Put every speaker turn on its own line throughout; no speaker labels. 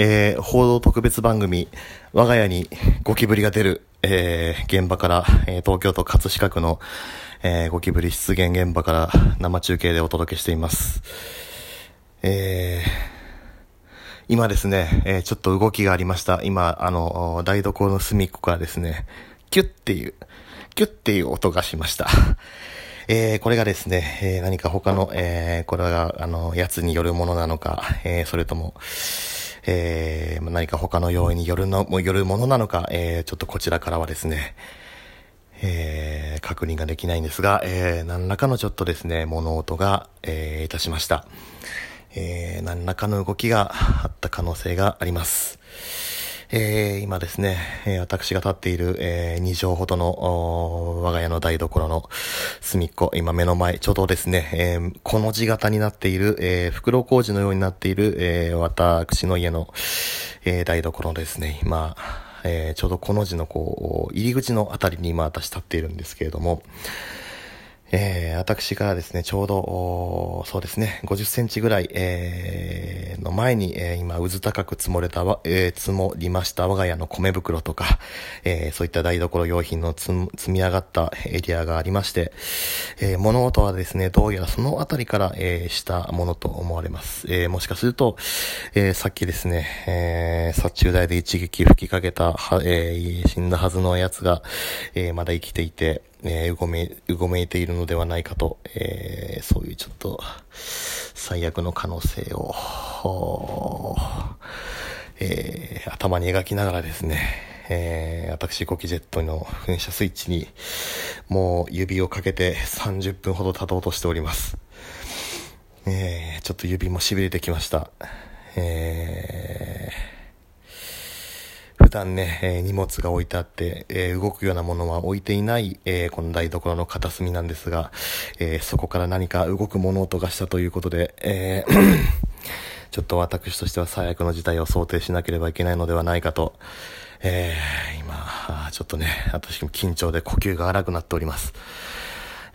えー、報道特別番組、我が家にゴキブリが出る、えー、現場から、えー、東京都葛飾区の、えー、ゴキブリ出現現場から生中継でお届けしています。え、今ですね、え、ちょっと動きがありました。今、あの、台所の隅っこからですね、キュッっていう、キュッっていう音がしました。えー、これがですね、えー、何か他の、えー、これが、あの、やつによるものなのか、え、それとも、えー、何か他の要因によるの、よるものなのか、えー、ちょっとこちらからはですね、えー、確認ができないんですが、えー、何らかのちょっとですね、物音が、えー、いたしました。えー、何らかの動きがあった可能性があります。えー、今ですね、私が立っている、えー、2畳ほどの、我が家の台所の隅っこ、今目の前、ちょうどですね、えー、この字型になっている、えー、袋工事のようになっている、えー、私の家の、えー、台所ですね、今、えー、ちょうどこの字のこう、入り口のあたりに今私立っているんですけれども、えー、私がですね、ちょうど、そうですね、50センチぐらい、えー、の前に、えー、今、渦高く積もれたわ、え、積もりました我が家の米袋とか、えー、そういった台所用品の積み上がったエリアがありまして、えー、物音はですね、どうやらそのあたりから、えー、したものと思われます。えー、もしかすると、えー、さっきですね、えー、殺虫剤で一撃吹きかけた、は、えー、死んだはずのやつが、えー、まだ生きていて、えー、うごめ、うごめいているのではないかと、えー、そういうちょっと、最悪の可能性を、えー、頭に描きながらですね、えー、私、ゴキジェットの噴射スイッチに、もう指をかけて30分ほど経とうとしております。えー、ちょっと指も痺れてきました。えー普段ね、えー、荷物が置いてあって、えー、動くようなものは置いていない、えー、この台所の片隅なんですが、えそこから何か動く物音がしたということで、え ちょっと私としては最悪の事態を想定しなければいけないのではないかと、え今、ちょっとね、私も緊張で呼吸が荒くなっております。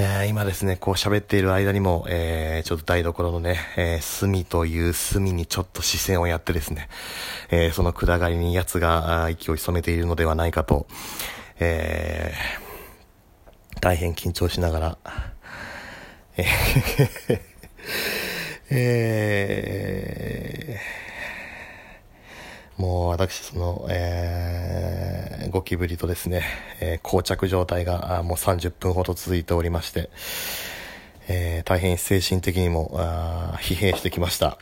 えー、今ですね、こう喋っている間にも、えー、ちょっと台所のね、えー、隅という隅にちょっと視線をやってですね、えー、その暗がりに奴が息を潜めているのではないかと、えー、大変緊張しながら、えーえーもう私、その、えー、ゴキブリとですね、えー、膠着状態がもう30分ほど続いておりまして、えー、大変精神的にもあ疲弊してきました。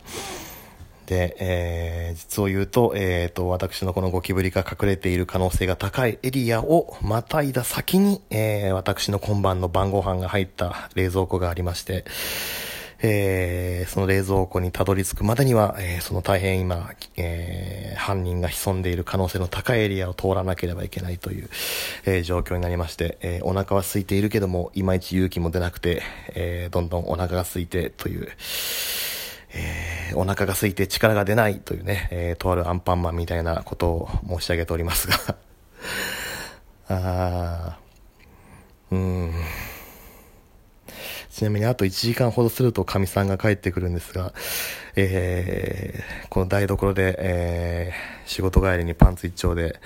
で、えー、実を言うと、えっ、ー、と、私のこのゴキブリが隠れている可能性が高いエリアをまたいだ先に、えー、私の今晩の晩ご飯が入った冷蔵庫がありまして、えー、その冷蔵庫にたどり着くまでには、えー、その大変今、えー、犯人が潜んでいる可能性の高いエリアを通らなければいけないという、え、状況になりまして、え、お腹は空いているけども、いまいち勇気も出なくて、え、どんどんお腹が空いてという、えー、お腹が空いて力が出ないというね、えー、とあるアンパンマンみたいなことを申し上げておりますが あー、うん。ちなみにあと1時間ほどすると神さんが帰ってくるんですが、えー、この台所で、えー、仕事帰りにパンツ一丁で、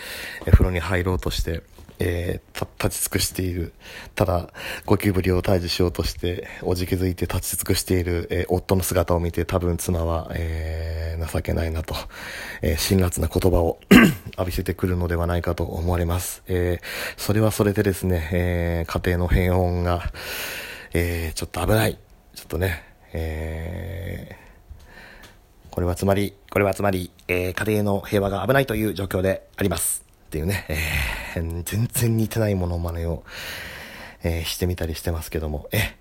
え風呂に入ろうとして、えー、立ち尽くしている。ただ、ゴキブリを退治しようとして、おじけづいて立ち尽くしている、えー、夫の姿を見て、多分妻は、えー、情けないなと、えー、辛辣な言葉を 浴びせてくるのではないかと思われます。えー、それはそれでですね、えー、家庭の平穏が、えー、ちょっと危ない。ちょっとね、えー、これはつまり、これはつまり、えー、家庭の平和が危ないという状況であります。っていうね、えー、全然似てないものまねを、えー、してみたりしてますけども、え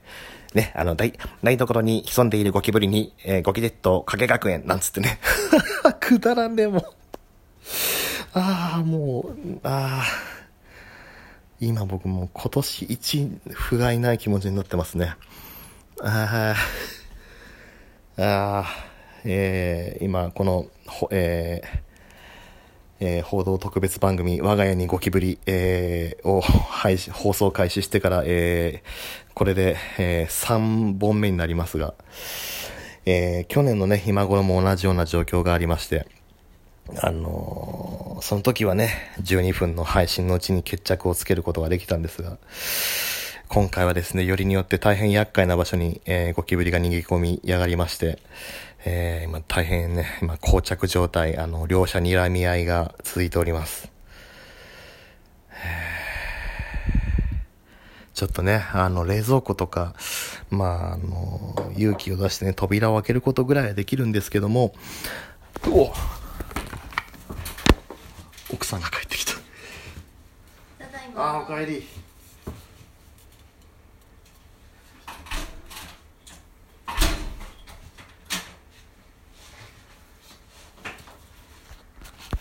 ね、あの、台、台所に潜んでいるゴキブリに、えー、ゴキジェット、影学園、なんつってね。くだらんね、も。ああ、もう、ああ。今僕も今年一不甲斐ない気持ちになってますね。ああ、ああ、えー、今この、えー、えー、報道特別番組、我が家にゴキブリ、えー、を配信、放送開始してから、えー、これで、えー、3本目になりますが、えー、去年のね、今頃も同じような状況がありまして、あのその時はね、12分の配信のうちに決着をつけることができたんですが、今回はですね、よりによって大変厄介な場所に、えーゴキブリが逃げ込みやがりまして、えー今大変ね、今膠着状態、あの、両者睨み合いが続いております。ちょっとね、あの、冷蔵庫とか、まあ、あの、勇気を出してね、扉を開けることぐらいはできるんですけども、うお奥さんが帰ってきた。
ただいま
ああ、おかえり。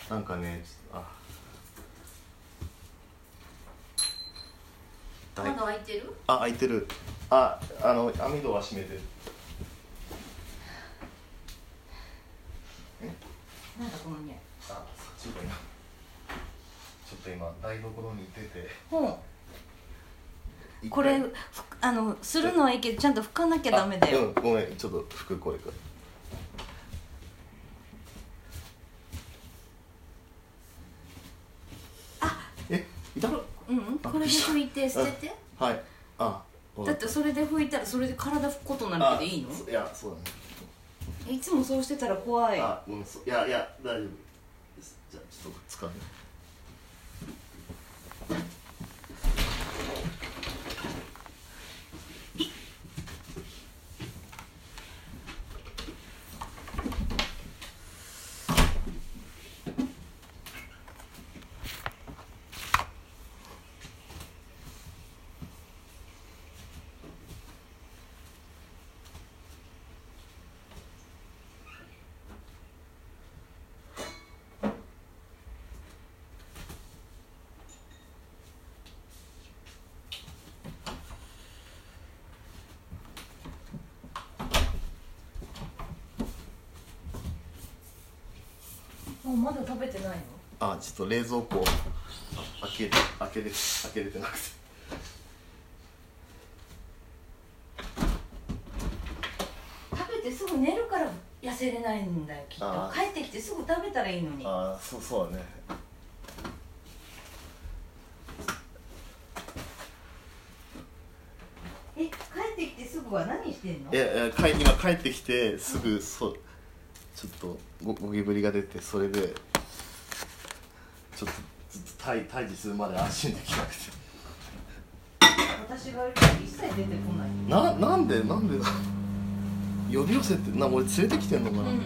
なんかね、あ。
窓開いてる？
あ、開いてる。あ、あの、網戸は閉めてる。
なんだこの匂い
あ、そっちが今。ちょっと今、台所にいてて。
ほうこれふあのするのはいいけどちゃんと拭かなきゃダメだよ、
あうん、ごめん、ちょっと服これから。
あ
え、いた
うんうんこれで拭いて捨てて
はい。あ、
だってそれで拭いたらそれで体拭くことになるけどいいの？
いや、そうだね。
いつもそうしてたら怖い
あ、うん、そういや、いや、大丈夫。じゃあ、ちょっと使うね。
もうまだ食べてないの？
あ、ちょっと冷蔵庫。あ開け、開けれ、開けれてなくて。
食べてすぐ寝るから痩せれないんだよきっと帰ってきてすぐ食べたらいいのに
あ、そう、そうだね。
え帰ってきてすぐは何してんの？
いや、いや、帰、今帰ってきて、すぐ、そう。ちょっと、ゴゴキブリが出て、それで。ちょっと、ずっと退、退治するまで安心できなくて。
私がいるから一切出てこない
ななんでなんでだ？呼び寄せてな俺連れてきてんのかな、
うん
へ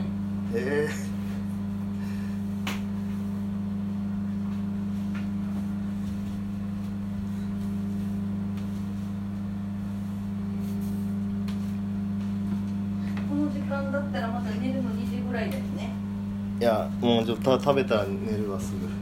え
この時間だったらまだ寝るの2時ぐらいだよね
いやもうちょっと食べたら寝るわすぐ。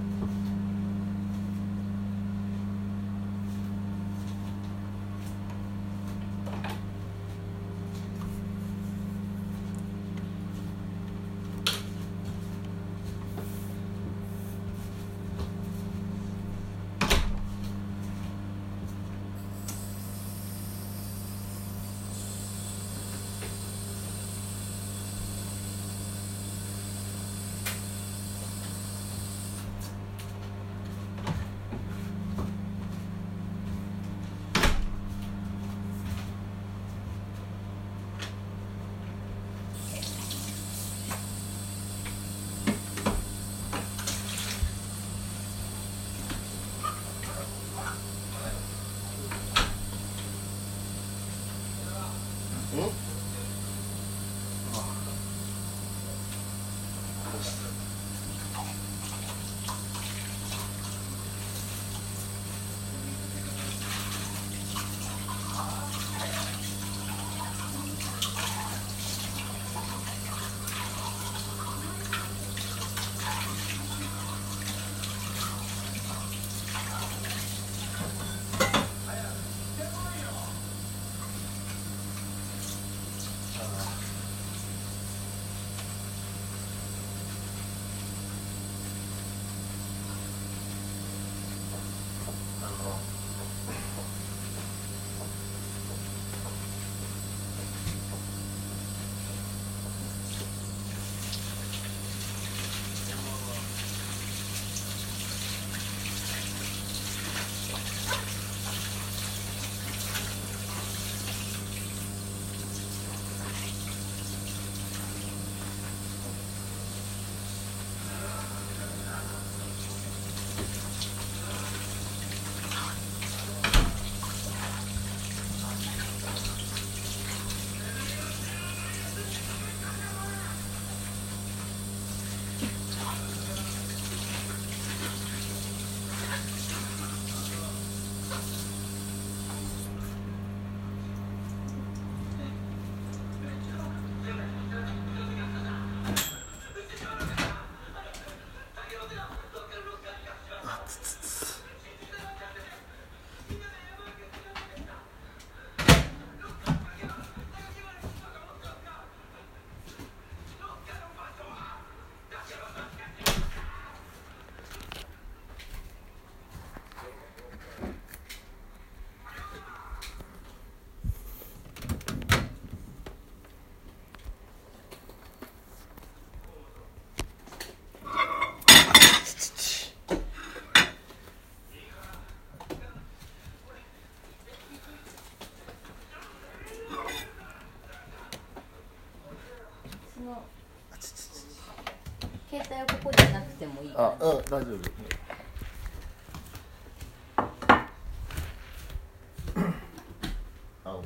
大丈夫。あ、